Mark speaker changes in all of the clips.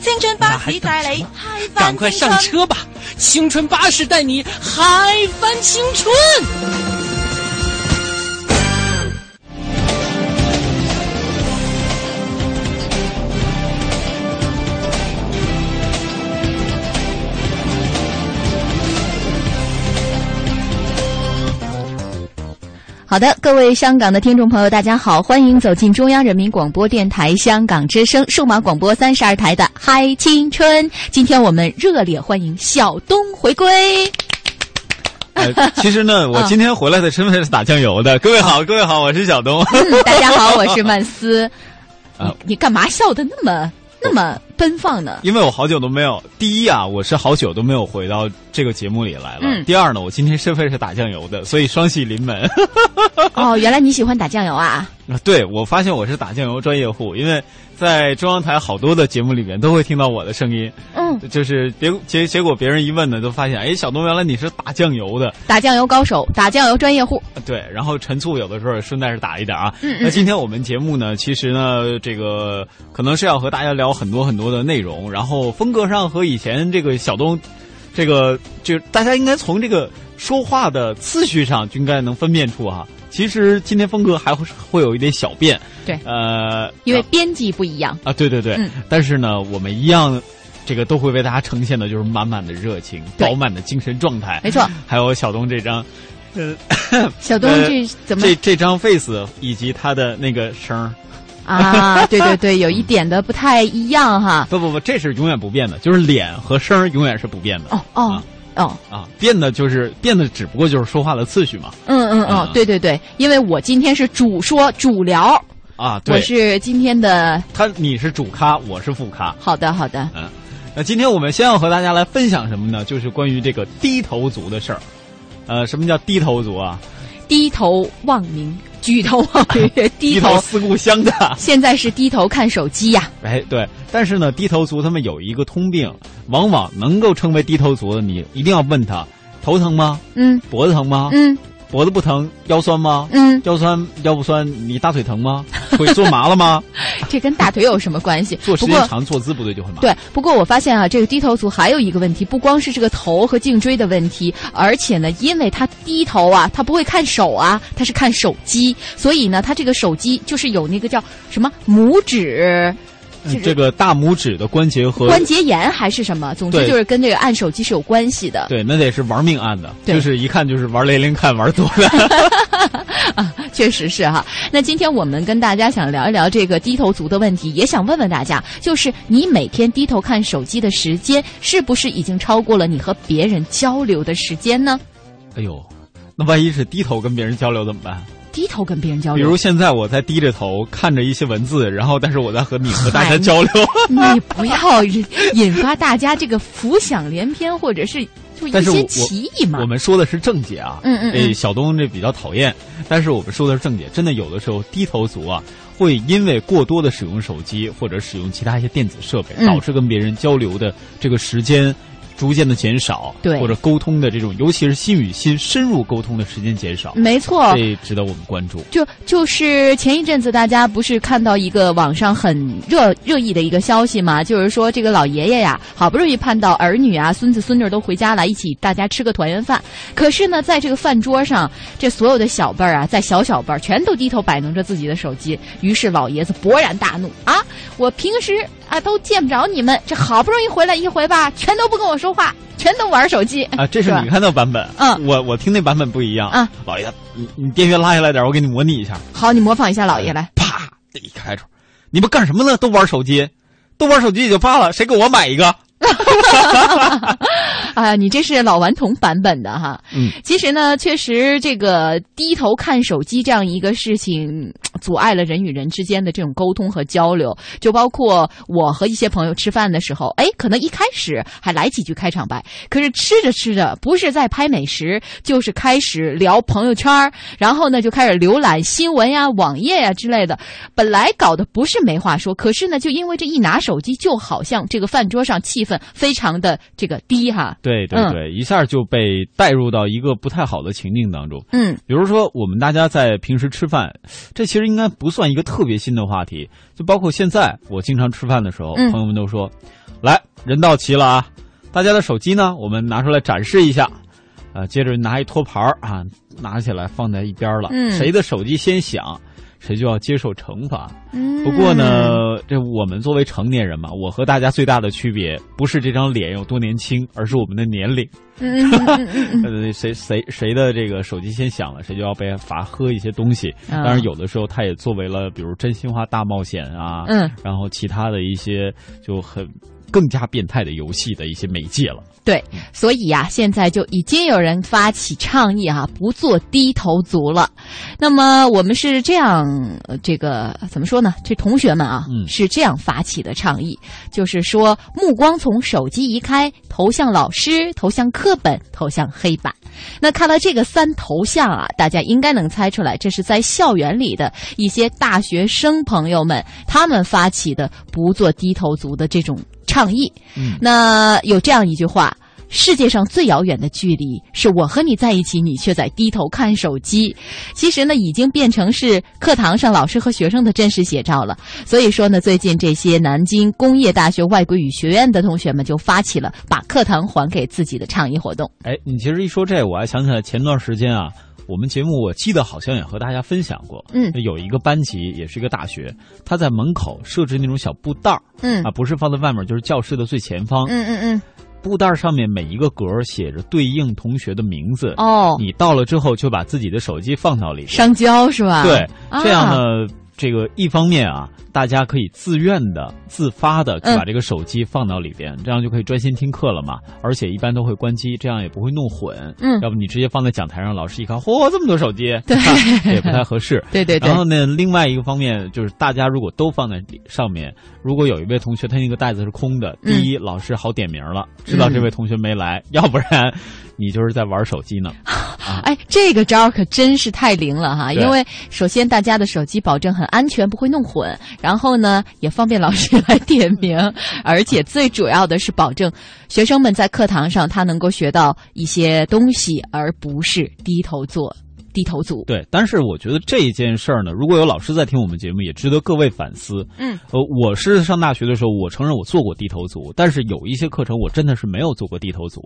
Speaker 1: 青春巴士带你嗨翻
Speaker 2: 赶快上车吧！青春巴士带你嗨翻青春。
Speaker 3: 好的，各位香港的听众朋友，大家好，欢迎走进中央人民广播电台香港之声数码广播三十二台的《嗨青春》。今天我们热烈欢迎小东回归。
Speaker 4: 呃，其实呢，我今天回来的身份是打酱油的。各位好，各位好，我是小东。
Speaker 3: 大家好，我是曼斯。啊，你干嘛笑的那么？那么奔放呢？
Speaker 4: 因为我好久都没有，第一啊，我是好久都没有回到这个节目里来了。嗯。第二呢，我今天身份是打酱油的，所以双喜临门。
Speaker 3: 哦，原来你喜欢打酱油啊？
Speaker 4: 啊，对，我发现我是打酱油专业户，因为。在中央台好多的节目里面都会听到我的声音，嗯，就是别结结果别人一问呢，都发现哎，小东原来你是打酱油的，
Speaker 3: 打酱油高手，打酱油专业户。
Speaker 4: 对，然后陈醋有的时候顺带是打一点啊。嗯那今天我们节目呢，其实呢，这个可能是要和大家聊很多很多的内容，然后风格上和以前这个小东，这个就大家应该从这个说话的次序上就应该能分辨出哈。其实今天风格还会会有一点小变，
Speaker 3: 对，
Speaker 4: 呃，
Speaker 3: 因为编辑不一样。
Speaker 4: 啊，对对对，但是呢，我们一样，这个都会为大家呈现的就是满满的热情，饱满的精神状态，
Speaker 3: 没错。
Speaker 4: 还有小东这张，
Speaker 3: 呃，小东这怎么
Speaker 4: 这这张 face 以及他的那个声
Speaker 3: 啊，对对对，有一点的不太一样哈。
Speaker 4: 不不不，这是永远不变的，就是脸和声永远是不变的。
Speaker 3: 哦哦。哦
Speaker 4: 啊，变的就是变的，只不过就是说话的次序嘛。
Speaker 3: 嗯嗯嗯，对对对，因为我今天是主说主聊
Speaker 4: 啊，对
Speaker 3: 我是今天的
Speaker 4: 他，你是主咖，我是副咖。
Speaker 3: 好的好的，
Speaker 4: 嗯，那今天我们先要和大家来分享什么呢？就是关于这个低头族的事儿。呃，什么叫低头族啊？
Speaker 3: 低头望明。举头望月，低
Speaker 4: 头思故乡的。
Speaker 3: 现在是低头看手机呀。
Speaker 4: 哎，对，但是呢，低头族他们有一个通病，往往能够称为低头族的，你一定要问他，头疼吗？
Speaker 3: 嗯。
Speaker 4: 脖子疼吗？
Speaker 3: 嗯。
Speaker 4: 脖子不疼，腰酸吗？
Speaker 3: 嗯，
Speaker 4: 腰酸腰不酸，你大腿疼吗？腿坐麻了吗？
Speaker 3: 这跟大腿有什么关系？
Speaker 4: 坐时间长，坐姿不对就会麻。
Speaker 3: 对，不过我发现啊，这个低头族还有一个问题，不光是这个头和颈椎的问题，而且呢，因为他低头啊，他不会看手啊，他是看手机，所以呢，他这个手机就是有那个叫什么拇指。
Speaker 4: 这个大拇指的关节和
Speaker 3: 关节炎还是什么？总之就是跟这个按手机是有关系的。
Speaker 4: 对，那得是玩命按的，就是一看就是玩连连看玩多的。
Speaker 3: 啊，确实是哈。那今天我们跟大家想聊一聊这个低头族的问题，也想问问大家，就是你每天低头看手机的时间，是不是已经超过了你和别人交流的时间呢？
Speaker 4: 哎呦，那万一是低头跟别人交流怎么办？
Speaker 3: 低头跟别人交流，
Speaker 4: 比如现在我在低着头看着一些文字，然后但是我在和你和大家交流。
Speaker 3: 你不要引发大家这个浮想联翩，或者是就一些歧义嘛。
Speaker 4: 我们说的是正解啊，
Speaker 3: 嗯嗯，
Speaker 4: 哎，小东这比较讨厌，但是我们说的是正解。真的有的时候低头族啊，会因为过多的使用手机或者使用其他一些电子设备，导致跟别人交流的这个时间。逐渐的减少，
Speaker 3: 对，
Speaker 4: 或者沟通的这种，尤其是心与心深入沟通的时间减少，
Speaker 3: 没错，
Speaker 4: 这值得我们关注。
Speaker 3: 就就是前一阵子，大家不是看到一个网上很热热议的一个消息嘛？就是说这个老爷爷呀，好不容易盼到儿女啊、孙子孙女都回家来，一起大家吃个团圆饭。可是呢，在这个饭桌上，这所有的小辈儿啊，在小小辈儿全都低头摆弄着自己的手机。于是老爷子勃然大怒啊！我平时啊都见不着你们，这好不容易回来一回吧，全都不跟我说。话全都玩手机
Speaker 4: 啊！这是你看到版本，
Speaker 3: 嗯，
Speaker 4: 我我听那版本不一样
Speaker 3: 啊。
Speaker 4: 老爷，你你电源拉下来点，我给你模拟一下。
Speaker 3: 好，你模仿一下老爷来。
Speaker 4: 啪，这一开出，你们干什么呢？都玩手机，都玩手机也就罢了，谁给我买一个？
Speaker 3: 啊，你这是老顽童版本的哈。
Speaker 4: 嗯，
Speaker 3: 其实呢，确实这个低头看手机这样一个事情，阻碍了人与人之间的这种沟通和交流。就包括我和一些朋友吃饭的时候，哎，可能一开始还来几句开场白，可是吃着吃着，不是在拍美食，就是开始聊朋友圈儿，然后呢就开始浏览新闻呀、网页呀之类的。本来搞得不是没话说，可是呢，就因为这一拿手机，就好像这个饭桌上气氛非常的这个低哈。
Speaker 4: 对对对，一下就被带入到一个不太好的情境当中。
Speaker 3: 嗯，
Speaker 4: 比如说我们大家在平时吃饭，这其实应该不算一个特别新的话题。就包括现在我经常吃饭的时候，
Speaker 3: 嗯
Speaker 4: 朋友们都说：“来，人到齐了啊，大家的手机呢，我们拿出来展示一下。”呃，接着拿一托盘儿啊，拿起来放在一边了。
Speaker 3: 嗯
Speaker 4: 谁的手机先响，谁就要接受惩罚。
Speaker 3: 嗯
Speaker 4: 不过呢，这我们作为成年人嘛，我和大家最大的区别不是这张脸有多年轻，而是我们的年龄。谁谁谁的这个手机先响了，谁就要被罚喝一些东西。
Speaker 3: 啊
Speaker 4: 当然，有的时候他也作为了比如真心话大冒险啊，
Speaker 3: 嗯，
Speaker 4: 然后其他的一些就很更加变态的游戏的一些媒介了。
Speaker 3: 对，所以呀、现在就已经有人发起倡议哈、不做低头族了。那么我们是这样，呃这个怎么说呢？这同学们啊，
Speaker 4: 嗯
Speaker 3: 是这样发起的倡议，就是说目光从手机移开，投向老师，投向课本，投向黑板。那看到这个三头像啊，大家应该能猜出来，这是在校园里的一些大学生朋友们他们发起的不做低头族的这种倡议。
Speaker 4: 嗯
Speaker 3: 那有这样一句话。世界上最遥远的距离，是我和你在一起，你却在低头看手机。其实呢，已经变成是课堂上老师和学生的真实写照了。所以说呢，最近这些南京工业大学外国语学院的同学们就发起了把课堂还给自己的倡议活动。
Speaker 4: 哎，你其实一说这，我还想起来前段时间啊，我们节目我记得好像也和大家分享过，
Speaker 3: 嗯
Speaker 4: 有一个班级也是一个大学，他在门口设置那种小布袋儿
Speaker 3: 嗯
Speaker 4: 啊，不是放在外面，就是教室的最前方。
Speaker 3: 嗯嗯嗯，
Speaker 4: 布袋儿上面每一个格儿写着对应同学的名字。
Speaker 3: 哦，
Speaker 4: 你到了之后就把自己的手机放到里面。
Speaker 3: 上交是吧？
Speaker 4: 对，
Speaker 3: 啊
Speaker 4: 这样呢，这个一方面啊，大家可以自愿的、自发的去
Speaker 3: 嗯
Speaker 4: 把这个手机放到里边，这样就可以专心听课了嘛。而且一般都会关机，这样也不会弄混。
Speaker 3: 嗯
Speaker 4: 要不你直接放在讲台上，老师一看，嚯，这么多手机，
Speaker 3: 对
Speaker 4: 也不太合适。
Speaker 3: 对对对
Speaker 4: 然后呢，另外一个方面就是，大家如果都放在上面，如果有一位同学他那个袋子是空的，
Speaker 3: 嗯
Speaker 4: 第一，老师好点名了，知道这位同学没来；要不然，你就是在玩手机呢。
Speaker 3: 哎，这个招儿可真是太灵了哈！因为首先大家的手机保证很安全，不会弄混，然后呢也方便老师来点名，而且最主要的是保证学生们在课堂上他能够学到一些东西，而不是低头做低头族。
Speaker 4: 对，但是我觉得这一件事儿呢，如果有老师在听我们节目，也值得各位反思。
Speaker 3: 嗯，
Speaker 4: 呃，我是上大学的时候，我承认我做过低头族，但是有一些课程我真的是没有做过低头族，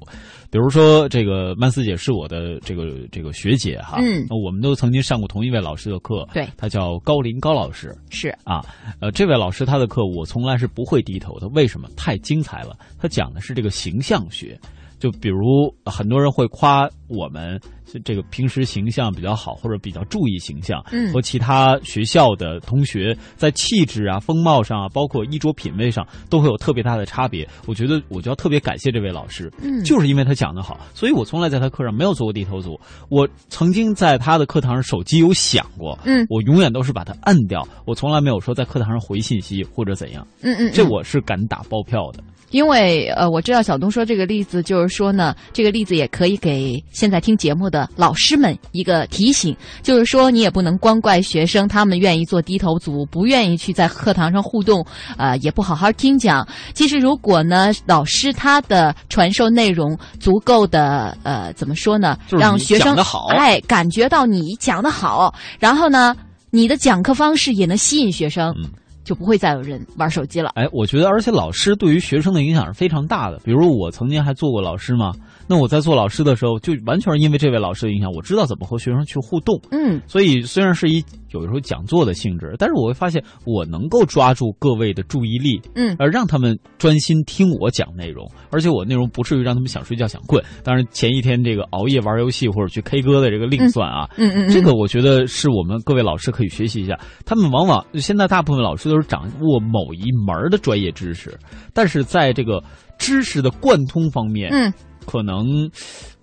Speaker 4: 比如说这个曼斯姐是我的这个这个学姐哈，
Speaker 3: 嗯
Speaker 4: 呃我们都曾经上过同一位老师的课，
Speaker 3: 对
Speaker 4: 她叫高林高老师
Speaker 3: 是，
Speaker 4: 啊，呃，这位老师他的课我从来是不会低头的，为什么？太精彩了，他讲的是这个形象学。就比如很多人会夸我们这个平时形象比较好，或者比较注意形象，
Speaker 3: 嗯
Speaker 4: 和其他学校的同学在气质啊、风貌上啊，包括衣着品味上，都会有特别大的差别。我觉得我就要特别感谢这位老师，
Speaker 3: 嗯
Speaker 4: 就是因为他讲的好，所以我从来在他课上没有做过低头族。我曾经在他的课堂上手机有响过，
Speaker 3: 嗯
Speaker 4: 我永远都是把它摁掉，我从来没有说在课堂上回信息或者怎样，
Speaker 3: 嗯嗯，
Speaker 4: 这
Speaker 3: 嗯
Speaker 4: 我是敢打包票的。
Speaker 3: 因为呃，我知道小东说这个例子，就是说呢，这个例子也可以给现在听节目的老师们一个提醒，就是说你也不能光怪学生，他们愿意做低头族，不愿意去在课堂上互动，呃，也不好好听讲。其实如果呢，老师他的传授内容足够的呃，怎么说呢，让学生哎感觉到你讲的好，然后呢，你的讲课方式也能吸引学生。
Speaker 4: 嗯
Speaker 3: 就不会再有人玩手机了。
Speaker 4: 哎，我觉得，而且老师对于学生的影响是非常大的。比如我曾经还做过老师嘛，那我在做老师的时候，就完全是因为这位老师的影响，我知道怎么和学生去互动。
Speaker 3: 嗯，
Speaker 4: 所以虽然是一有时候讲座的性质，但是我会发现我能够抓住各位的注意力，
Speaker 3: 嗯
Speaker 4: 而让他们专心听我讲内容，而且我内容不至于让他们想睡觉想困。当然前一天这个熬夜玩游戏或者去 K 歌的这个另算啊，
Speaker 3: 嗯嗯嗯，
Speaker 4: 这个我觉得是我们各位老师可以学习一下。他们往往现在大部分老师都是掌握某一门的专业知识，但是在这个知识的贯通方面，
Speaker 3: 嗯
Speaker 4: 可能。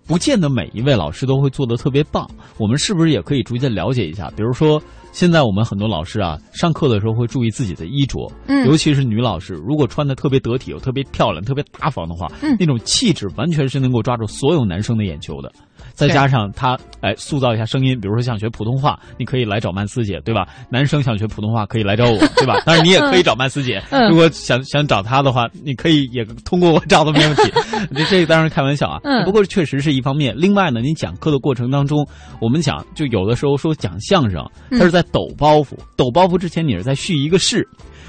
Speaker 4: 不见得每一位老师都会做的特别棒，我们是不是也可以逐渐了解一下？比如说，现在我们很多老师啊，上课的时候会注意自己的衣着，尤其是女老师，如果穿的特别得体、又特别漂亮、特别大方的话，那种气质完全是能够抓住所有男生的眼球的。再加上他哎塑造一下声音，比如说想学普通话，你可以来找曼斯姐，对吧？男生想学普通话可以来找我，对吧？当然你也可以找曼斯姐，
Speaker 3: 嗯
Speaker 4: 如果想想找她的话，你可以也通过我找都没问题。这这当然开玩笑啊，
Speaker 3: 嗯
Speaker 4: 不过确实是一方面。另外呢，你讲课的过程当中，我们讲就有的时候说讲相声，
Speaker 3: 嗯
Speaker 4: 它是在抖包袱，抖包袱之前你是在续一个势。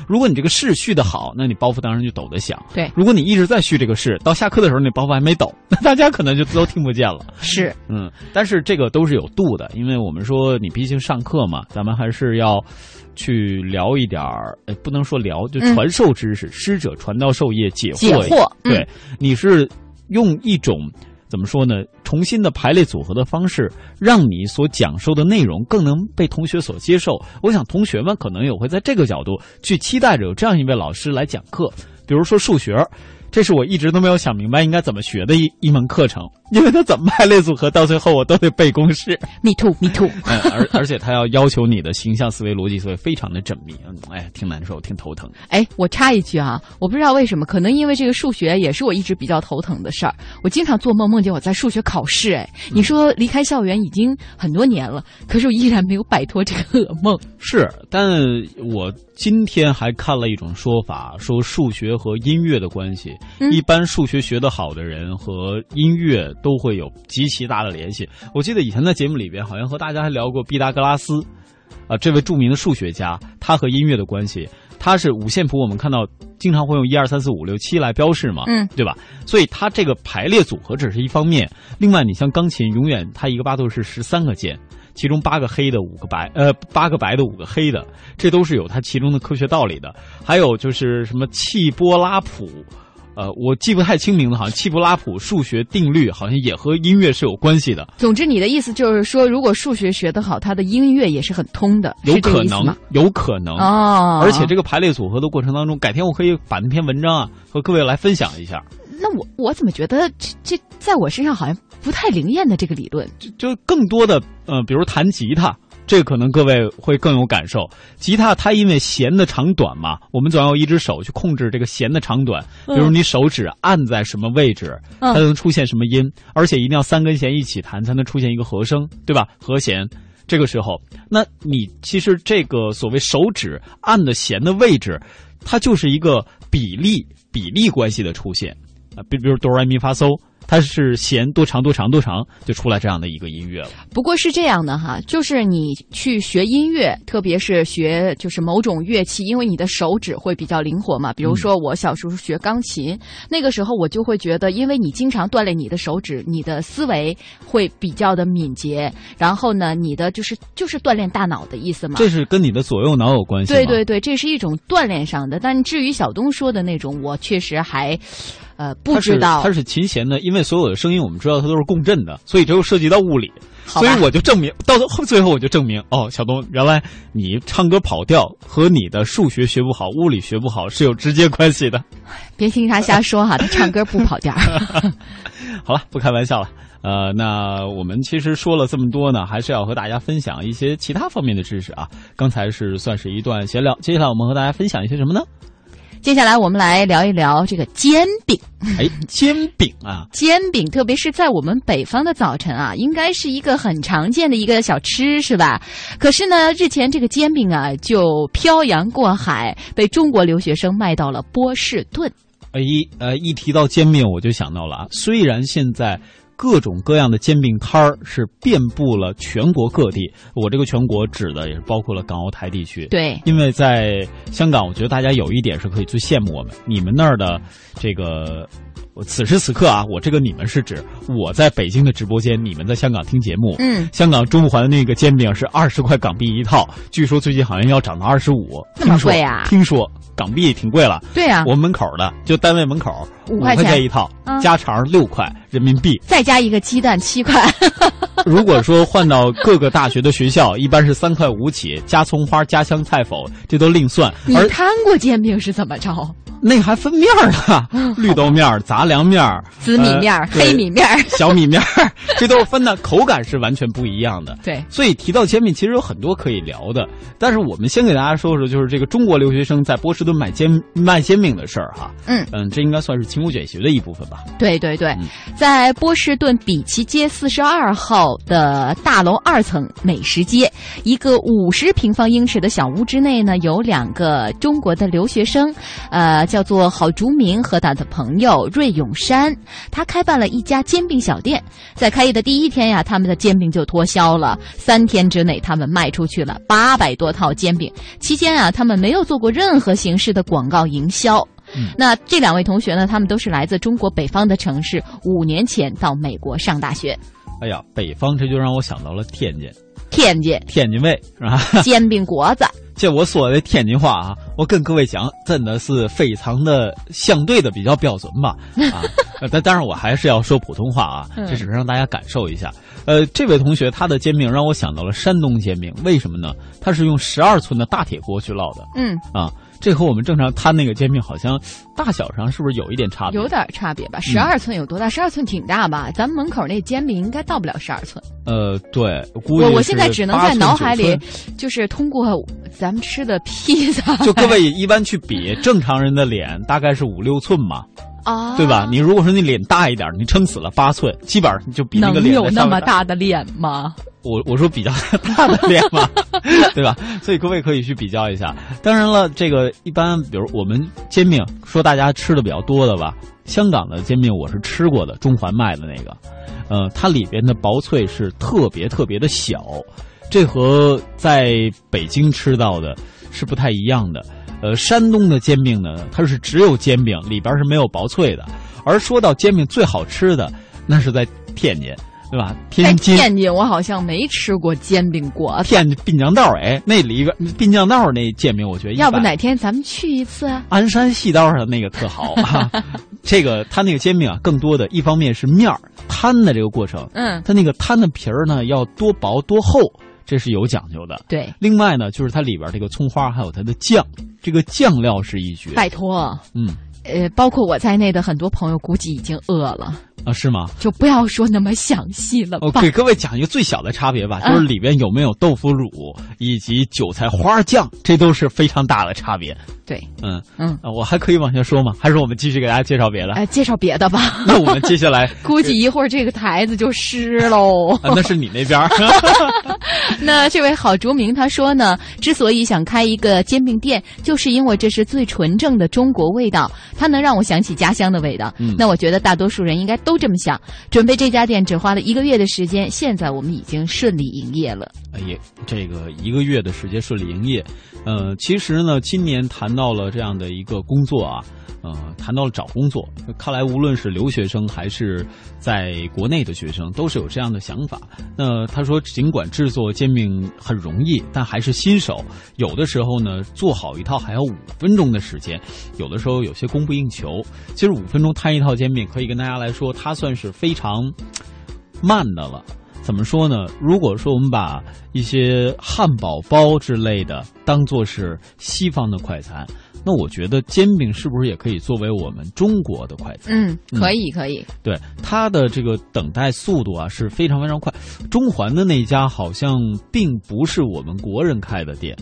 Speaker 4: 如果你这个势续的好，那你包袱当然就抖得响。
Speaker 3: 对
Speaker 4: 如果你一直在续这个势，到下课的时候你包袱还没抖，那大家可能就都听不见了。
Speaker 3: 是
Speaker 4: 嗯，但是这个都是有度的，因为我们说你毕竟上课嘛，咱们还是要去聊一点不能说聊，就
Speaker 3: 嗯
Speaker 4: 传授知识，师者传道授业解惑
Speaker 3: 解
Speaker 4: 也。
Speaker 3: 惑嗯
Speaker 4: 对，你是用一种怎么说呢？重新的排列组合的方式，让你所讲授的内容更能被同学所接受。我想同学们可能也会在这个角度去期待着有这样一位老师来讲课，比如说数学。这是我一直都没有想明白应该怎么学的一一门课程，因为他怎么排列组合，到最后我都得背公式。
Speaker 3: me too me too。
Speaker 4: 嗯，而而且他要要求你的形象思维逻辑思维非常的缜密，嗯，哎，挺难受，挺头疼。
Speaker 3: 哎，我插一句啊，我不知道为什么，可能因为这个数学也是我一直比较头疼的事儿。我经常做梦梦见我在数学考试，哎，你说离开校园已经很多年了，可是我依然没有摆脱这个噩梦。
Speaker 4: 是，但我今天还看了一种说法，说数学和音乐的关系。
Speaker 3: 嗯
Speaker 4: 一般数学学得好的人和音乐都会有极其大的联系。我记得以前在节目里边好像和大家还聊过毕达哥拉斯，啊、这位著名的数学家，他和音乐的关系。他是五线谱，我们看到经常会用一二三四五六七来标示嘛，
Speaker 3: 嗯，
Speaker 4: 对吧？所以它这个排列组合只是一方面，另外你像钢琴，永远它一个八度是十三个键，其中八个黑的，五个白，呃，八个白的，五个黑的，这都是有它其中的科学道理的。还有就是什么气波拉谱。呃，我记不太清名字，好像气波拉普数学定律好像也和音乐是有关系的，
Speaker 3: 总之，你的意思就是说，如果数学学得好，他的音乐也是很通的，
Speaker 4: 有可能有可能。
Speaker 3: 哦，
Speaker 4: 而且这个排列组合的过程当中，改天我可以把那篇文章啊和各位来分享一下。
Speaker 3: 那我我怎么觉得这这在我身上好像不太灵验的这个理论？
Speaker 4: 就就更多的呃，比如弹吉他，这个可能各位会更有感受。吉他它因为弦的长短嘛，我们总要一只手去控制这个弦的长短。比如你手指按在什么位置，
Speaker 3: 嗯
Speaker 4: 它能出现什么音，而且一定要三根弦一起弹才能出现一个和声，对吧？和弦。这个时候，那你其实这个所谓手指按的弦的位置，它就是一个比例比例关系的出现啊，比比如哆来咪发嗦，它是弦多长多长多长，就出来这样的一个音乐了。
Speaker 3: 不过是这样的哈，就是你去学音乐，特别是学就是某种乐器，因为你的手指会比较灵活嘛。比如说我小时候学钢琴，那个时候我就会觉得，因为你经常锻炼你的手指，你的思维会比较的敏捷，然后呢，你的就是就是锻炼大脑的意思嘛。
Speaker 4: 这是跟你的左右脑有关系？
Speaker 3: 对对对，这是一种锻炼上的。但至于小东说的那种，我确实还，呃，不知道。
Speaker 4: 它是琴弦呢，因为所有的声音我们知道它都是共振的，所以这又涉及到物理，所以我就证明到后最后我就证明哦，小东原来你唱歌跑调和你的数学学不好、物理学不好是有直接关系的。
Speaker 3: 别听他瞎说哈，他唱歌不跑调。
Speaker 4: 好了，不开玩笑了。呃，那我们其实说了这么多呢，还是要和大家分享一些其他方面的知识啊。刚才是算是一段闲聊，接下来我们和大家分享一些什么呢？
Speaker 3: 接下来我们来聊一聊这个煎饼。
Speaker 4: 哎，煎饼啊，
Speaker 3: 煎饼，特别是在我们北方的早晨啊，应该是一个很常见的一个小吃，是吧？可是呢，日前这个煎饼啊，就漂洋过海，被中国留学生卖到了波士顿。
Speaker 4: 呃一呃一提到煎饼，我就想到了啊，虽然现在。各种各样的煎饼摊儿是遍布了全国各地，我这个全国指的也是包括了港澳台地区。
Speaker 3: 对，
Speaker 4: 因为在香港，我觉得大家有一点是可以最羡慕我们，你们那儿的这个，我此时此刻啊，我这个你们是指我在北京的直播间，你们在香港听节目。
Speaker 3: 嗯，
Speaker 4: 香港中环的那个煎饼是二十块港币一套，据说最近好像要涨到二十五，
Speaker 3: 这么
Speaker 4: 听说
Speaker 3: 贵啊
Speaker 4: 听说港币挺贵了。
Speaker 3: 对啊，
Speaker 4: 我们门口的就单位门口五
Speaker 3: 五块钱
Speaker 4: 钱一套，
Speaker 3: 啊
Speaker 4: 加肠六块人民币。
Speaker 3: 再加一个鸡蛋七块。
Speaker 4: 如果说换到各个大学的学校，一般是三块五起，加葱花、加香菜否，这都另算。
Speaker 3: 你
Speaker 4: 而
Speaker 3: 摊过煎饼是怎么着？
Speaker 4: 那还分面儿呢，绿豆面儿、杂粮面儿、
Speaker 3: 紫米面儿、
Speaker 4: 呃
Speaker 3: 黑米面儿。
Speaker 4: 小米面儿，这都是分的，口感是完全不一样的。
Speaker 3: 对，
Speaker 4: 所以提到煎饼，其实有很多可以聊的。但是我们先给大家说说，就是这个中国留学生在波士顿买煎卖煎饼的事儿哈。
Speaker 3: 嗯
Speaker 4: 嗯，这应该算是勤工俭学的一部分吧。
Speaker 3: 对对对
Speaker 4: 嗯，
Speaker 3: 在波士顿比奇街四十二号的大楼二层美食街，一个五十平方英尺的小屋之内呢，有两个中国的留学生，呃，叫做郝竹明和他的朋友瑞永山，他开办了一家煎饼小店。在开业的第一天呀，他们的煎饼就脱销了，三天之内他们卖出去了八百多套煎饼。期间啊，他们没有做过任何形式的广告营销。那这两位同学呢，他们都是来自中国北方的城市，五年前到美国上大学。
Speaker 4: 哎呀，北方这就让我想到了天津，
Speaker 3: 天津
Speaker 4: 天津卫是吧？
Speaker 3: 煎饼果子，
Speaker 4: 这我说的天津话啊，我跟各位讲，真的是非常的相对的比较标准吧啊。但但当然我还是要说普通话啊，
Speaker 3: 嗯
Speaker 4: 这只是让大家感受一下。呃，这位同学他的煎饼让我想到了山东煎饼，为什么呢？他是用十二寸的大铁锅去烙的
Speaker 3: 嗯，
Speaker 4: 啊，这和我们正常摊那个煎饼好像大小上是不是有一点差别？
Speaker 3: 有点差别吧？十二寸有多大？十二寸挺大吧？咱们门口那煎饼应该到不了十二寸。
Speaker 4: 呃，对，估计
Speaker 3: 我我现在只能在脑海里
Speaker 4: 是8寸9，
Speaker 3: 就是通过咱们吃的披萨，
Speaker 4: 就各位一般去比正常人的脸大概是五六寸嘛，
Speaker 3: 啊，
Speaker 4: 对吧？你如果说你脸大一点，你撑死了八寸，基本上就比那个脸
Speaker 3: 能有那么大的脸吗？
Speaker 4: 我我说比较大的脸嘛，对吧？所以各位可以去比较一下。当然了，这个一般，比如我们煎饼，说大家吃的比较多的吧，香港的煎饼我是吃过的，中环卖的那个，呃，它里边的薄脆是特别特别的小，这和在北京吃到的是不太一样的。呃，山东的煎饼呢，它是只有煎饼，里边是没有薄脆的。而说到煎饼最好吃的，那是在天津，对吧？天津。
Speaker 3: 天津，我好像没吃过煎饼果子。
Speaker 4: 天津滨江道哎，那里边滨江道那煎饼，我觉得
Speaker 3: 要不哪天咱们去一次啊？
Speaker 4: 鞍山细道上那个特好 啊。这个它那个煎饼啊，更多的一方面是面儿摊的这个过程，
Speaker 3: 嗯，
Speaker 4: 它那个摊的皮儿呢要多薄多厚，这是有讲究的。
Speaker 3: 对，
Speaker 4: 另外呢，就是它里边这个葱花还有它的酱，这个酱料是一绝。
Speaker 3: 拜托，
Speaker 4: 嗯
Speaker 3: 呃，包括我在内的很多朋友估计已经饿了，
Speaker 4: 啊，是吗？
Speaker 3: 就不要说那么详细了吧。
Speaker 4: 我给各位讲一个最小的差别吧，
Speaker 3: 嗯
Speaker 4: 就是里边有没有豆腐乳以及韭菜花酱，这都是非常大的差别。
Speaker 3: 对，
Speaker 4: 嗯
Speaker 3: 嗯，
Speaker 4: 啊，我还可以往下说吗？还是我们继续给大家介绍别的？
Speaker 3: 哎，介绍别的吧。
Speaker 4: 那我们接下来
Speaker 3: 估计一会儿这个台子就湿喽。
Speaker 4: 啊，那是你那边
Speaker 3: 那这位郝竹明他说呢，之所以想开一个煎饼店，就是因为这是最纯正的中国味道，它能让我想起家乡的味道。
Speaker 4: 嗯
Speaker 3: 那我觉得大多数人应该都都这么想。准备这家店只花了一个月的时间，现在我们已经顺利营业了。
Speaker 4: 哎呀，这个一个月的时间顺利营业，呃，其实呢，今年谈到了这样的一个工作啊，呃，谈到了找工作，看来无论是留学生还是在国内的学生，都是有这样的想法。那他说，尽管制作煎饼很容易，但还是新手，有的时候呢，做好一套还要五分钟的时间，有的时候有些供不应求。其实五分钟摊一套煎饼，可以跟大家来说，它算是非常慢的了。怎么说呢？如果说我们把一些汉堡包之类的当做是西方的快餐，那我觉得煎饼是不是也可以作为我们中国的快餐？
Speaker 3: 嗯，可以，可以。
Speaker 4: 对它的这个等待速度啊是非常非常快。中环的那家好像并不是我们国人开的店，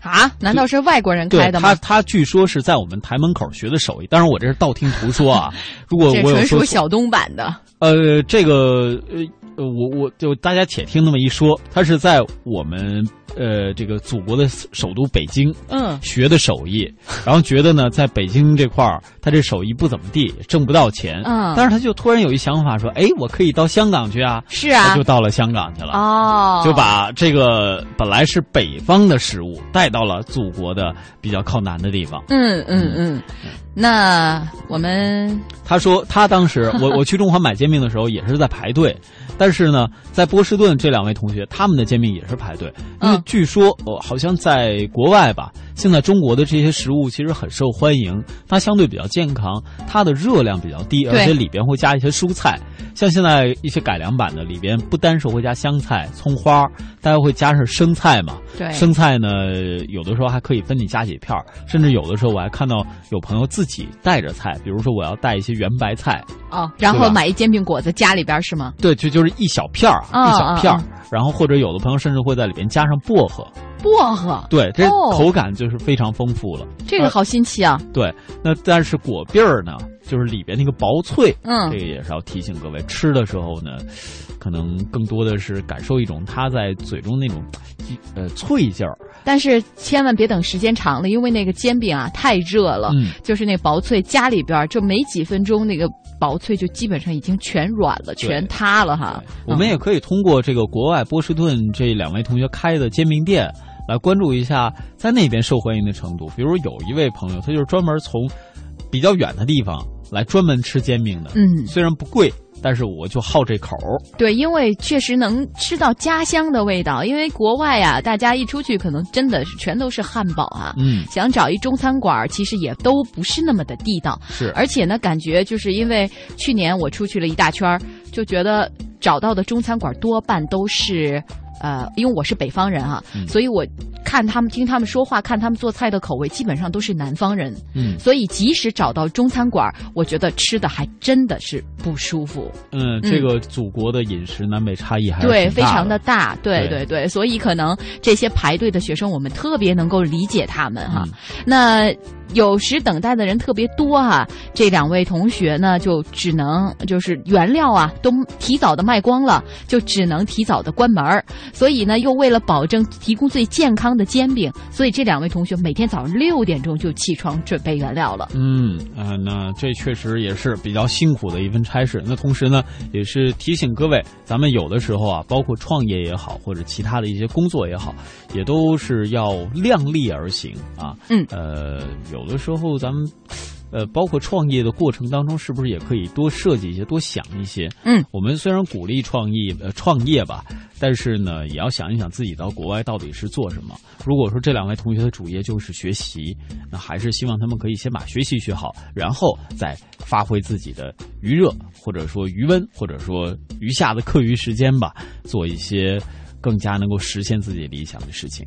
Speaker 3: 啊？难道是外国人开的吗？
Speaker 4: 他据说是在我们台门口学的手艺，当然我这是道听途说啊。如果
Speaker 3: 这
Speaker 4: 我有说
Speaker 3: 纯属小东版的。
Speaker 4: 呃，这个呃呃，我我就大家且听那么一说，他是在我们呃这个祖国的首都北京
Speaker 3: 嗯，
Speaker 4: 学的手艺，然后觉得呢，在北京这块儿，他这手艺不怎么地，挣不到钱，
Speaker 3: 嗯
Speaker 4: 但是他就突然有一想法，说，哎，我可以到香港去啊，
Speaker 3: 是啊
Speaker 4: 他就。到了香港去了。
Speaker 3: 哦，
Speaker 4: 就把这个本来是北方的食物带到了祖国的比较靠南的地方。
Speaker 3: 嗯嗯嗯，那我们
Speaker 4: 他说他当时我我去中环买煎饼的时候也是在排队，但是呢，在波士顿这两位同学他们的煎饼也是排队，因为
Speaker 3: 嗯
Speaker 4: 据说哦，好像在国外吧，现在中国的这些食物其实很受欢迎，它相对比较健康，它的热量比较低，而且里边会加一些蔬菜，像现在一些改良版的里边，不单是会加香菜、葱花，大家会加上生菜嘛。
Speaker 3: 对
Speaker 4: 生菜呢，有的时候还可以分你加几片儿，甚至有的时候我还看到有朋友自己带着菜，比如说我要带一些圆白菜，
Speaker 3: 哦，然后买一煎饼果子家里边是吗？
Speaker 4: 对，就就是一小片儿，
Speaker 3: 啊
Speaker 4: 一小片儿
Speaker 3: 啊。
Speaker 4: 然后或者有的朋友甚至会在里边加上薄荷，
Speaker 3: 薄荷，
Speaker 4: 对，这
Speaker 3: 哦
Speaker 4: 口感就是非常丰富了。
Speaker 3: 这个好新奇啊！
Speaker 4: 对，那但是果篦儿呢，就是里边那个薄脆，
Speaker 3: 嗯
Speaker 4: 这个也是要提醒各位，吃的时候呢，可能更多的是感受一种它在嘴中那种呃脆劲儿。
Speaker 3: 但是千万别等时间长了，因为那个煎饼啊太热了，
Speaker 4: 嗯
Speaker 3: 就是那薄脆家里边儿就没几分钟，那个薄脆就基本上已经全软了，全塌了哈。
Speaker 4: 我们也可以通过这个国外波士顿这两位同学开的煎饼店来关注一下在那边受欢迎的程度。比如有一位朋友，他就是专门从比较远的地方来专门吃煎饼的，
Speaker 3: 嗯，
Speaker 4: 虽然不贵，但是我就好这口儿。
Speaker 3: 对，因为确实能吃到家乡的味道。因为国外啊，大家一出去可能真的是全都是汉堡啊，
Speaker 4: 嗯，
Speaker 3: 想找一中餐馆，其实也都不是那么的地道。
Speaker 4: 是，
Speaker 3: 而且呢，感觉就是因为去年我出去了一大圈儿，就觉得找到的中餐馆多半都是。呃，因为我是北方人啊，
Speaker 4: 嗯
Speaker 3: 所以我看他们、听他们说话、看他们做菜的口味，基本上都是南方人。
Speaker 4: 嗯
Speaker 3: 所以即使找到中餐馆，我觉得吃的还真的是不舒服。
Speaker 4: 嗯，这个祖国的饮食南北差异还是
Speaker 3: 对，非常的大，对
Speaker 4: 对
Speaker 3: 对对，所以可能这些排队的学生，我们特别能够理解他们哈。
Speaker 4: 嗯
Speaker 3: 那有时等待的人特别多哈，这两位同学呢，就只能就是原料啊都提早的卖光了，就只能提早的关门儿。所以呢，又为了保证提供最健康的煎饼，所以这两位同学每天早上六点钟就起床准备原料了。
Speaker 4: 嗯啊、那这确实也是比较辛苦的一份差事。那同时呢，也是提醒各位，咱们有的时候啊，包括创业也好，或者其他的一些工作也好，也都是要量力而行啊。
Speaker 3: 嗯
Speaker 4: 呃，有的时候咱们。呃，包括创业的过程当中，是不是也可以多设计一些，多想一些？
Speaker 3: 嗯，
Speaker 4: 我们虽然鼓励创业，呃，创业吧，但是呢，也要想一想自己到国外到底是做什么。如果说这两位同学的主业就是学习，那还是希望他们可以先把学习学好，然后再发挥自己的余热，或者说余温，或者说余下的课余时间吧，做一些更加能够实现自己理想的事情。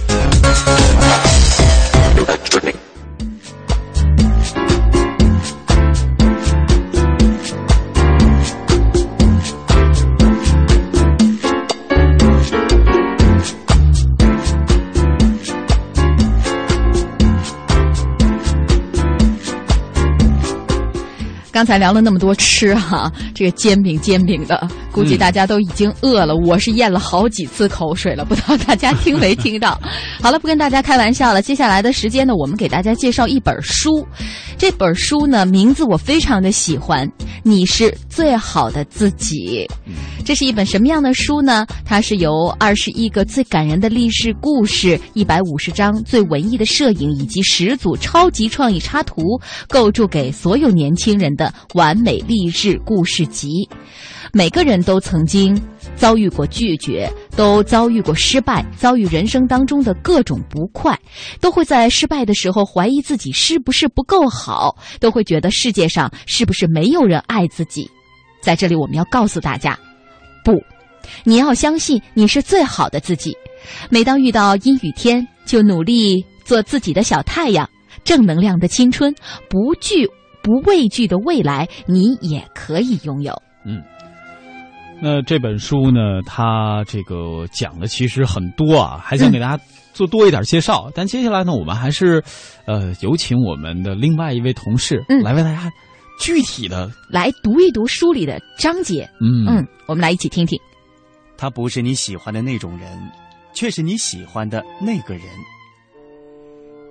Speaker 3: 刚才聊了那么多吃哈、这个煎饼煎饼的，估计大家都已经饿了。我是咽了好几次口水了，不知道大家听没听到？好了，不跟大家开玩笑了。接下来的时间呢，我们给大家介绍一本书。这本书呢，名字我非常的喜欢，《你是最好的自己》。这是一本什么样的书呢？它是由二十一个最感人的历史故事、一百五十张最文艺的摄影以及十组超级创意插图构筑给所有年轻人的完美励志故事集。每个人都曾经遭遇过拒绝，都遭遇过失败，遭遇人生当中的各种不快，都会在失败的时候怀疑自己是不是不够好，都会觉得世界上是不是没有人爱自己。在这里，我们要告诉大家，不，你要相信你是最好的自己。每当遇到阴雨天，就努力做自己的小太阳，正能量的青春，不惧不畏惧的未来，你也可以拥有。
Speaker 4: 嗯那这本书呢，它这个讲的其实很多啊，还想给大家做多一点介绍。但接下来呢，我们还是，呃，有请我们的另外一位同事、
Speaker 3: 嗯
Speaker 4: 来为大家具体的，
Speaker 3: 来读一读书里的章节。
Speaker 4: 嗯
Speaker 3: 嗯，我们来一起听听。
Speaker 5: 他不是你喜欢的那种人，却是你喜欢的那个人。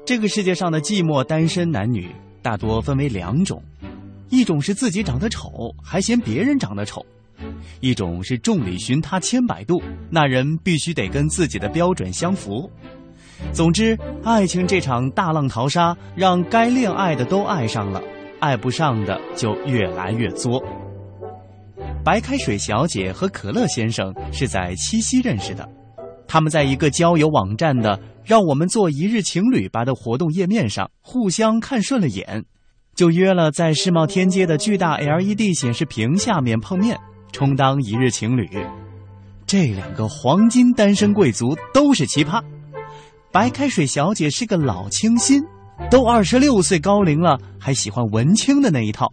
Speaker 5: 这个世界上的寂寞单身男女大多分为两种，一种是自己长得丑还嫌别人长得丑，一种是众里寻他千百度，那人必须得跟自己的标准相符。总之，爱情这场大浪淘沙，让该恋爱的都爱上了，爱不上的就越来越作。白开水小姐和可乐先生是在七夕认识的，他们在一个交友网站的“让我们做一日情侣吧”的活动页面上互相看顺了眼，就约了在世贸天阶的巨大 LED 显示屏下面碰面，充当一日情侣。这两个黄金单身贵族都是奇葩。白开水小姐是个老清新，都二十六岁高龄了，还喜欢文青的那一套，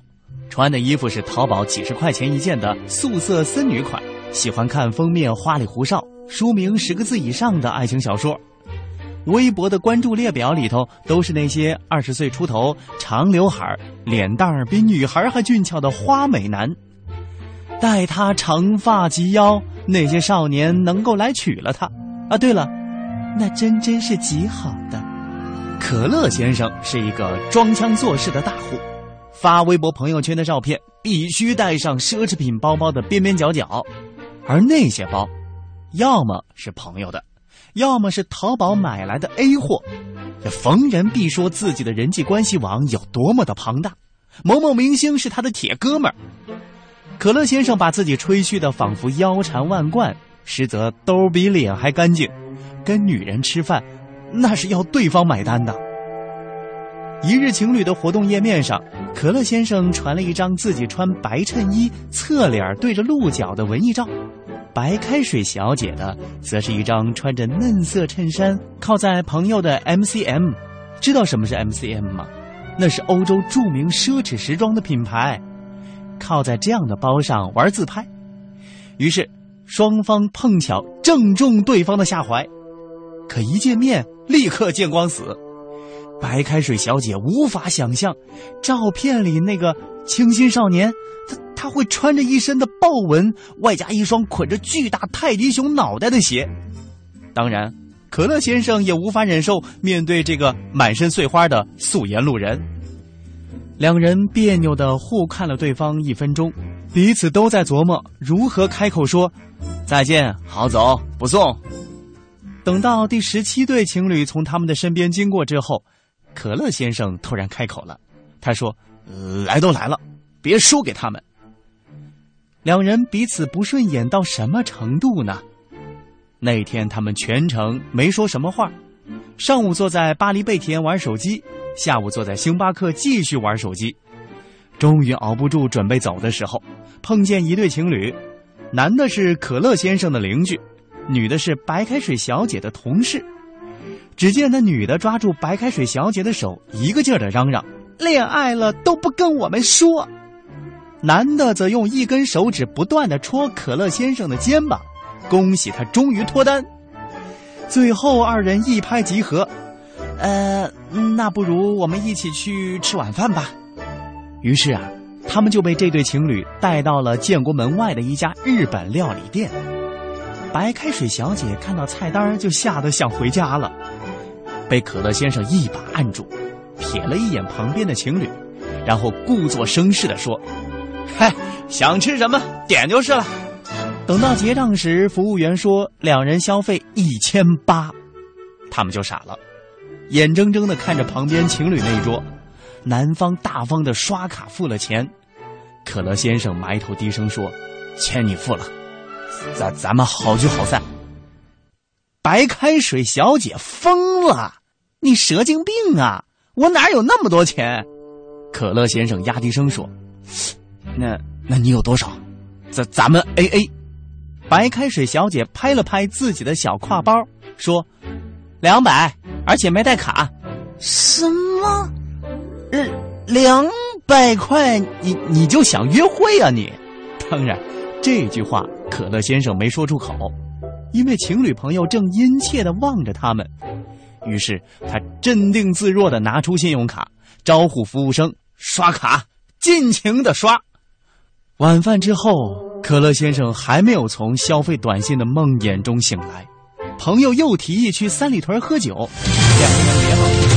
Speaker 5: 穿的衣服是淘宝几十块钱一件的素色森女款，喜欢看封面花里胡哨、书名十个字以上的爱情小说，微博的关注列表里头都是那些二十岁出头、长刘海、脸蛋儿比女孩还俊俏的花美男，待他长发及腰，那些少年能够来娶了她。啊，对了。那真真是极好的。可乐先生是一个装腔作势的大户，发微博朋友圈的照片必须带上奢侈品包包的边边角角，而那些包，要么是朋友的，要么是淘宝买来的 A 货。这逢人必说自己的人际关系网有多么的庞大，某某明星是他的铁哥们儿。可乐先生把自己吹嘘的仿佛腰缠万贯，实则兜比脸还干净。跟女人吃饭，那是要对方买单的。一日情侣的活动页面上，可乐先生传了一张自己穿白衬衣、侧脸对着鹿角的文艺照，白开水小姐的则是一张穿着嫩色衬衫、靠在朋友的 MCM。知道什么是 MCM 吗？那是欧洲著名奢侈时装的品牌，靠在这样的包上玩自拍。于是双方碰巧正中对方的下怀。可一见面，立刻见光死。白开水小姐无法想象，照片里那个清新少年，他他会穿着一身的豹纹，外加一双捆着巨大泰迪熊脑袋的鞋。当然，可乐先生也无法忍受面对这个满身碎花的素颜路人。两人别扭的互看了对方一分钟，彼此都在琢磨如何开口说再见，好走不送。等到第十七对情侣从他们的身边经过之后，可乐先生突然开口了。他说：“来都来了，别输给他们。”两人彼此不顺眼到什么程度呢？那天他们全程没说什么话，上午坐在巴黎贝甜玩手机，下午坐在星巴克继续玩手机。终于熬不住，准备走的时候，碰见一对情侣，男的是可乐先生的邻居。女的是白开水小姐的同事，只见那女的抓住白开水小姐的手，一个劲儿的嚷嚷：“恋爱了都不跟我们说。”男的则用一根手指不断的戳可乐先生的肩膀，恭喜他终于脱单。最后二人一拍即合，呃，那不如我们一起去吃晚饭吧。于是啊，他们就被这对情侣带到了建国门外的一家日本料理店。白开水小姐看到菜单就吓得想回家了，被可乐先生一把按住，瞥了一眼旁边的情侣，然后故作声势地说：“嗨，想吃什么点就是了。”等到结账时，服务员说两人消费一千八，他们就傻了，眼睁睁地看着旁边情侣那一桌，男方大方的刷卡付了钱，可乐先生埋头低声说：“钱你付了。”咱咱们好聚好散。白开水小姐疯了，你蛇精病啊！我哪有那么多钱？可乐先生压低声说：“那那你有多少？咱咱们 A A。”白开水小姐拍了拍自己的小挎包，说：“两百，而且没带卡。”什么？两两百块？你你就想约会啊你？当然，这句话。可乐先生没说出口，因为情侣朋友正殷切的望着他们。于是他镇定自若的拿出信用卡，招呼服务生刷卡，尽情的刷。晚饭之后，可乐先生还没有从消费短信的梦魇中醒来，朋友又提议去三里屯喝酒，两个人连忙。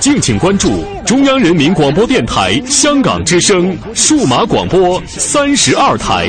Speaker 6: 敬请关注中央人民广播电台香港之声数码广播三十二台。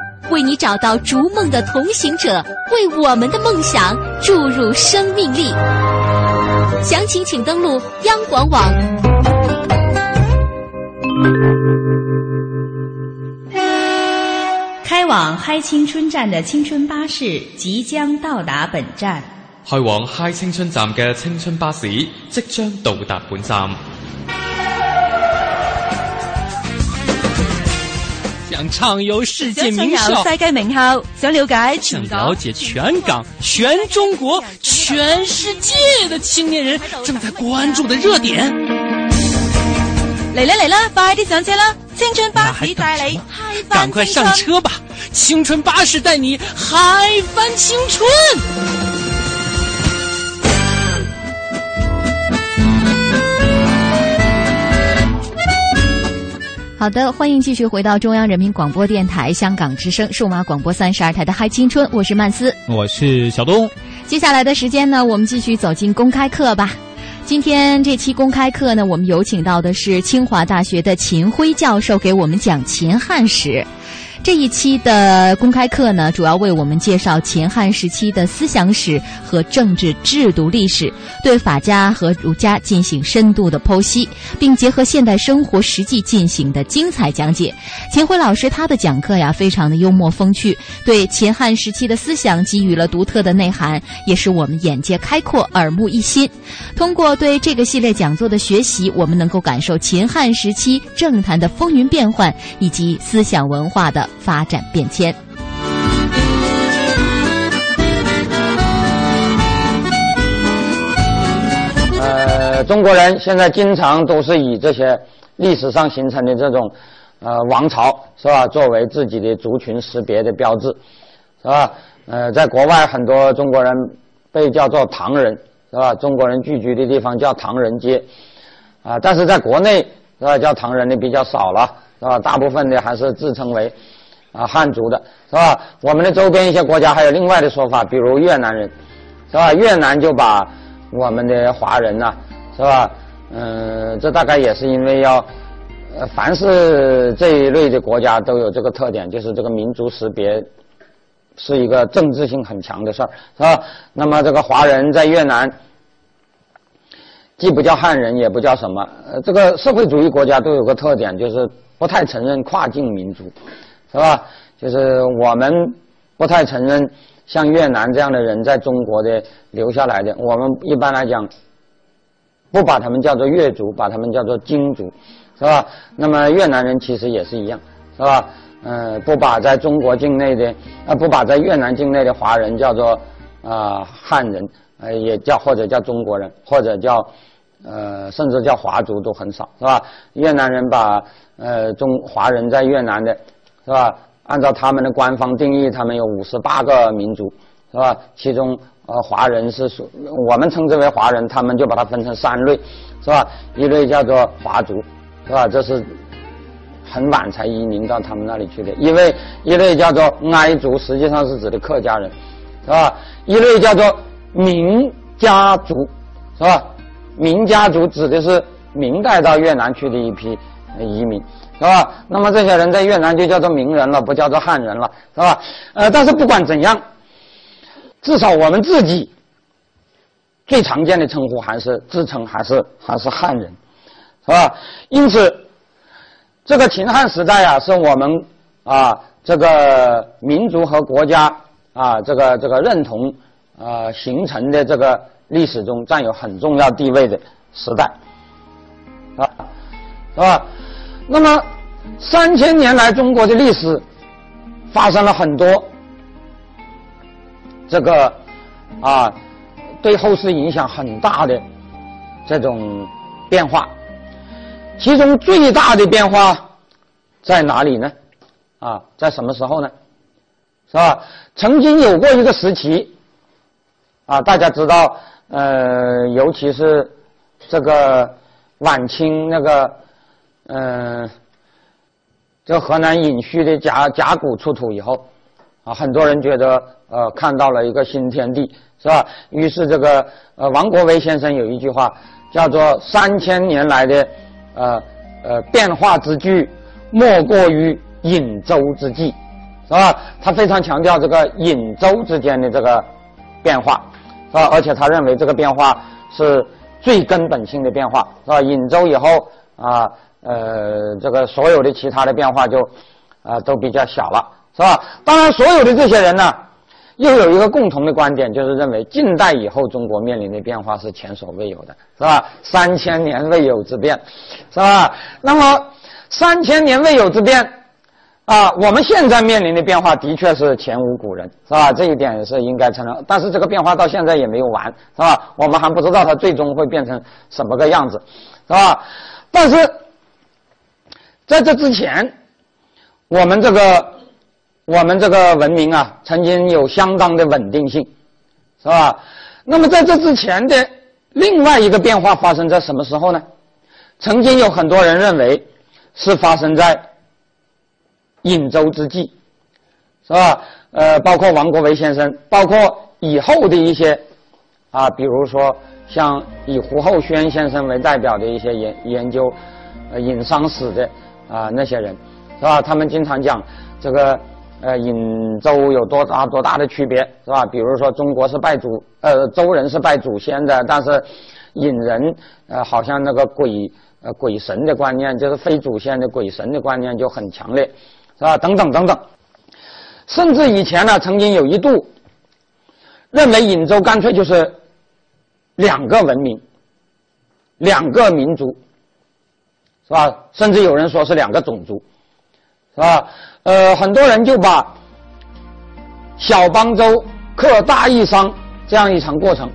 Speaker 1: 为你找到逐梦的同行者，为我们的梦想注入生命力。详情请登录央广网。
Speaker 7: 开往嗨青春站的青春巴士即将到达本站。
Speaker 8: 开往嗨青春站嘅青春巴士即将到达本站。
Speaker 2: 想畅游世界名校，
Speaker 1: 世界名校，想了解
Speaker 2: 想了解全港、全中国、全世界的青年人正在关注的热点。
Speaker 1: 嚟啦嚟啦，快啲上車啦！青春巴士帶你嗨翻
Speaker 2: 趕快上車吧！青春巴士帶你嗨翻青春。
Speaker 3: 好的，欢迎继续回到中央人民广播电台香港之声数码广播三十二台的嗨青春，我是曼斯，
Speaker 4: 我是小东。
Speaker 3: 接下来的时间呢，我们继续走进公开课吧。今天这期公开课呢，我们有请到的是清华大学的秦晖教授给我们讲秦汉史。这一期的公开课呢，主要为我们介绍秦汉时期的思想史和政治制度历史，对法家和儒家进行深度的剖析，并结合现代生活实际进行的精彩讲解。秦晖老师他的讲课呀，非常的幽默风趣，对秦汉时期的思想给予了独特的内涵，也使我们眼界开阔、耳目一新。通过对这个系列讲座的学习，我们能够感受秦汉时期政坛的风云变幻以及思想文化的发展变迁。
Speaker 9: 呃，中国人现在经常都是以这些历史上形成的这种呃王朝是吧，作为自己的族群识别的标志，是吧？呃，在国外很多中国人被叫做唐人，是吧？中国人聚居的地方叫唐人街，啊，但是在国内是吧，叫唐人的比较少了，是吧？大部分的还是自称为啊汉族的，是吧？我们的周边一些国家还有另外的说法，比如越南人，是吧？越南就把我们的华人呐、是吧？嗯，这大概也是因为要，呃，凡是这一类的国家都有这个特点，就是这个民族识别是一个政治性很强的事儿，是吧？那么这个华人在越南既不叫汉人，也不叫什么，呃，这个社会主义国家都有个特点，就是不太承认跨境民族，是吧？就是我们不太承认像越南这样的人在中国的留下来的，我们一般来讲不把他们叫做越族，把他们叫做金族，是吧？那么越南人其实也是一样，是吧？呃，不把在中国境内的，呃，不把在越南境内的华人叫做啊汉人，呃，也叫或者叫中国人，或者叫呃，甚至叫华族都很少，是吧？越南人把呃中华人在越南的，是吧？按照他们的官方定义，他们有五十八个民族，是吧？其中呃华人是属我们称之为华人，他们就把它分成三类，是吧？一类叫做华族，是吧？这是。很晚才移民到他们那里去的，一类一类叫做埃族，实际上是指的客家人，是吧？一类叫做明家族，是吧？明家族指的是明代到越南去的一批移民，是吧？那么这些人在越南就叫做名人了，不叫做汉人了，是吧？呃，但是不管怎样，至少我们自己最常见的称呼还是自称还是还是汉人，是吧？因此。这个秦汉时代啊，是我们啊这个民族和国家啊这个这个认同啊形成的这个历史中占有很重要地位的时代，啊，是吧？那么三千年来中国的历史发生了很多这个啊对后世影响很大的这种变化。其中最大的变化在哪里呢？啊，在什么时候呢？是吧？曾经有过一个时期，啊，大家知道，呃，尤其是这个晚清那个，嗯，这河南廪戌的甲甲骨出土以后，啊，很多人觉得呃看到了一个新天地，是吧？于是这个呃王国维先生有一句话叫做“三千年来的”。呃呃，变化之巨，莫过于引舟之际，是吧？他非常强调这个引舟之间的这个变化，是吧？而且他认为这个变化是最根本性的变化，是吧？引舟以后啊，呃这个所有的其他的变化就啊都比较小了，是吧？当然，所有的这些人呢。又有一个共同的观点，就是认为近代以后中国面临的变化是前所未有的，是吧？三千年未有之变，是吧？那么三千年未有之变，啊，我们现在面临的变化的确是前无古人，是吧？这一点是应该承认。但是这个变化到现在也没有完，是吧？我们还不知道它最终会变成什么个样子，是吧？但是在这之前，我们这个。我们这个文明啊，曾经有相当的稳定性，是吧？那么在这之前的另外一个变化发生在什么时候呢？曾经有很多人认为是发生在颍周之际，是吧？呃，包括王国维先生，包括以后的一些啊，比如说像以胡厚轩先生为代表的一些研研究呃殷商史的啊那些人，是吧？他们经常讲这个。呃，颍周有多大多大的区别，是吧？比如说，中国是拜祖，呃，周人是拜祖先的，但是颍人，呃，好像那个鬼，呃，鬼神的观念，就是非祖先的鬼神的观念就很强烈，是吧？等等等等，甚至以前呢，曾经有一度认为颍周干脆就是两个文明，两个民族，是吧？甚至有人说是两个种族，是吧？呃，很多人就把小邦周克大义商这样一场过程，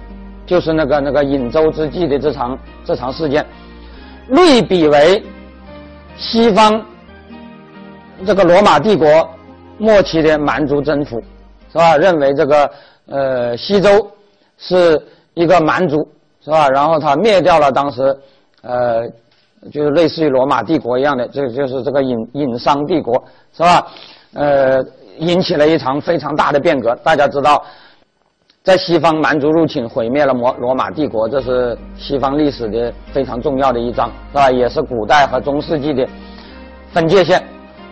Speaker 9: 就是那个那个颍周之际的这场这场事件，类比为西方这个罗马帝国末期的蛮族征服，是吧？认为这个呃西周是一个蛮族，是吧？然后他灭掉了当时呃。就是类似于罗马帝国一样的，这就是这个隐隐商帝国，是吧？呃，引起了一场非常大的变革。大家知道，在西方蛮族入侵毁灭了罗罗马帝国，这是西方历史的非常重要的一章，是吧？也是古代和中世纪的分界线，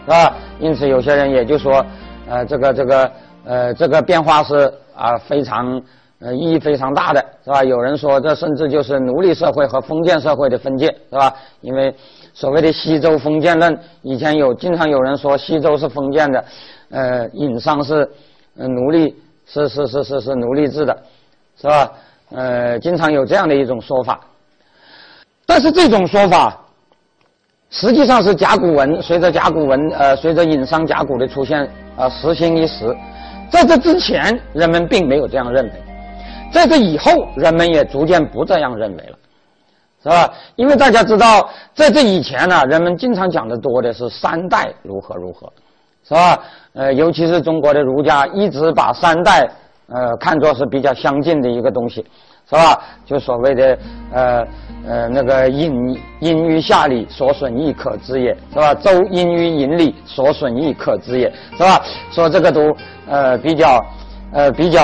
Speaker 9: 是吧？因此，有些人也就说，呃，这个这个呃，这个变化是啊非常。呃，意义非常大的是吧？有人说，这甚至就是奴隶社会和封建社会的分界，是吧？因为所谓的西周封建论，以前有经常有人说西周是封建的，呃，殷商是奴隶是是是是是奴隶制的，是吧？呃，经常有这样的一种说法。但是这种说法，实际上是甲骨文随着甲骨文呃随着殷商甲骨的出现啊时兴一时，在这之前人们并没有这样认为，在这以后人们也逐渐不这样认为了，是吧？因为大家知道，在这以前呢，人们经常讲的多的是三代如何如何，是吧？呃，尤其是中国的儒家一直把三代呃看作是比较相近的一个东西。是吧？就所谓的呃呃那个殷殷于夏礼，所损亦可知也，是吧？周殷于殷礼，所损亦可知也，是吧？说这个都呃比较呃比较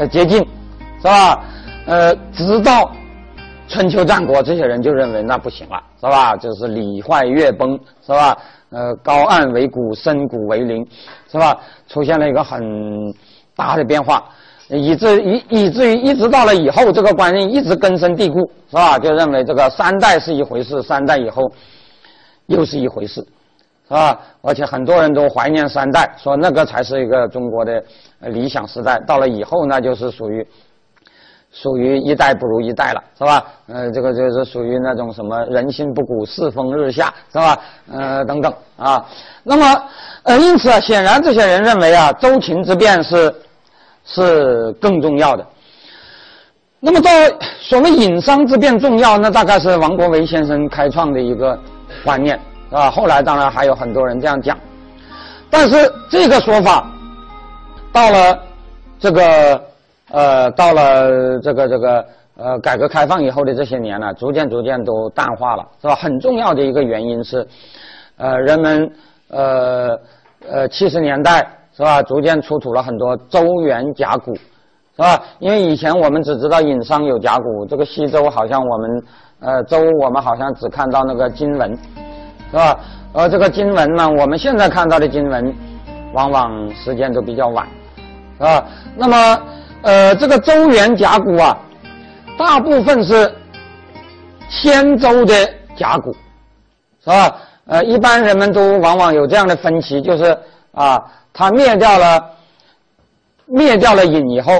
Speaker 9: 呃接近，是吧？呃，直到春秋战国，这些人就认为那不行了，是吧？就是礼坏乐崩，是吧？呃，高岸为谷，深谷为陵，是吧？出现了一个很大的变化。以至以以至于一直到了以后，这个观念一直根深蒂固，是吧？就认为这个三代是一回事，三代以后又是一回事，是吧？而且很多人都怀念三代，说那个才是一个中国的理想时代。到了以后，那就是属于属于一代不如一代了，是吧？呃，这个就是属于那种什么人心不古，世风日下，是吧？呃，等等啊。那么呃，因此啊，显然这些人认为啊，周秦之变是。是更重要的。那么，到所谓引商之变重要，那大概是王国维先生开创的一个观念，啊。后来当然还有很多人这样讲，但是这个说法到了这个呃，到了这个这个呃，改革开放以后的这些年呢，逐渐逐渐都淡化了，是吧？很重要的一个原因是，呃，人们呃呃七十年代。是吧？逐渐出土了很多周元甲骨，是吧？因为以前我们只知道殷商有甲骨，这个西周好像我们，呃，周我们好像只看到那个金文，是吧？而这个金文呢，我们现在看到的金文，往往时间都比较晚，是吧？那么，呃，这个周元甲骨啊，大部分是先周的甲骨，是吧？呃，一般人们都往往有这样的分歧，就是啊。他灭掉了，灭掉了殷以后，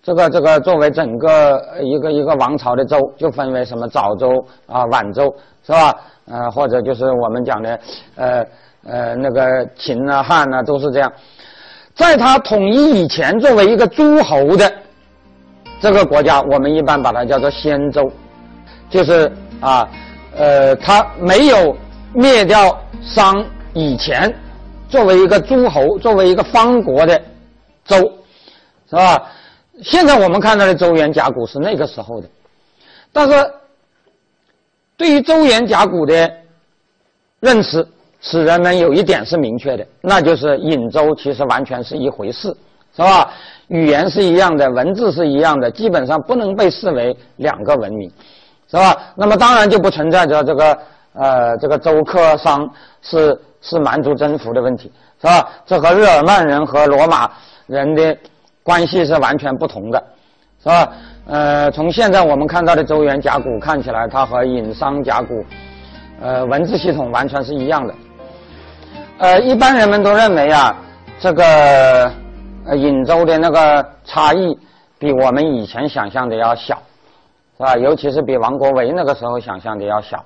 Speaker 9: 这个这个作为整个一个一个王朝的周，就分为什么早周啊、晚周，是吧？呃，或者就是我们讲的，呃呃那个秦啊、汉啊，都是这样。在他统一以前，作为一个诸侯的这个国家，我们一般把它叫做先周，就是啊，呃，他没有灭掉商以前。作为一个诸侯，作为一个方国的周，是吧？现在我们看到的周原甲骨是那个时候的，但是对于周原甲骨的认识，使人们有一点是明确的，那就是殷周其实完全是一回事，是吧？语言是一样的，文字是一样的，基本上不能被视为两个文明，是吧？那么当然就不存在着这个呃，这个周克商是。是蛮族征服的问题，是吧？这和日耳曼人和罗马人的关系是完全不同的，是吧？呃，从现在我们看到的周元甲骨看起来，它和殷商甲骨，呃，文字系统完全是一样的。呃，一般人们都认为啊，这个呃殷周的那个差异比我们以前想象的要小，是吧？尤其是比王国维那个时候想象的要小，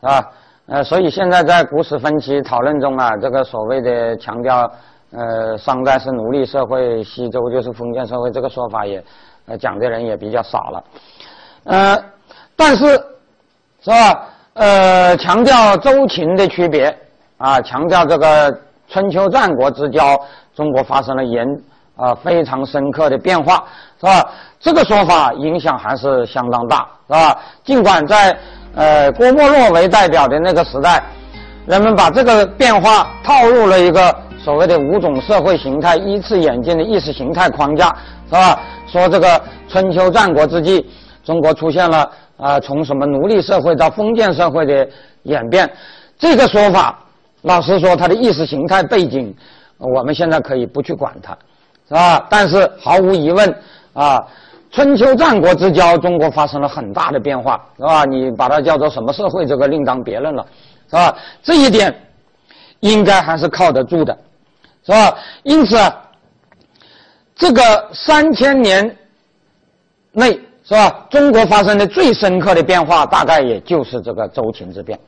Speaker 9: 是吧？呃，所以现在在古史分歧讨论中啊，这个所谓的强调，呃，商代是奴隶社会，西周就是封建社会，这个说法也，讲的人也比较少了。呃，但是，是吧？呃，强调周秦的区别，啊，强调这个春秋战国之交，中国发生了严啊非常深刻的变化，是吧？这个说法影响还是相当大，是吧？尽管在呃，郭沫若为代表的那个时代，人们把这个变化套入了一个所谓的五种社会形态依次演进的意识形态框架，是吧？说这个春秋战国之际，中国出现了啊，从什么奴隶社会到封建社会的演变，这个说法，老实说，他的意识形态背景，我们现在可以不去管它，是吧？但是毫无疑问啊。春秋战国之交，中国发生了很大的变化，是吧？你把它叫做什么社会，这个另当别论了，是吧？这一点应该还是靠得住的，是吧？因此，这个三千年内是吧？中国发生的最深刻的变化，大概也就是这个周秦之变。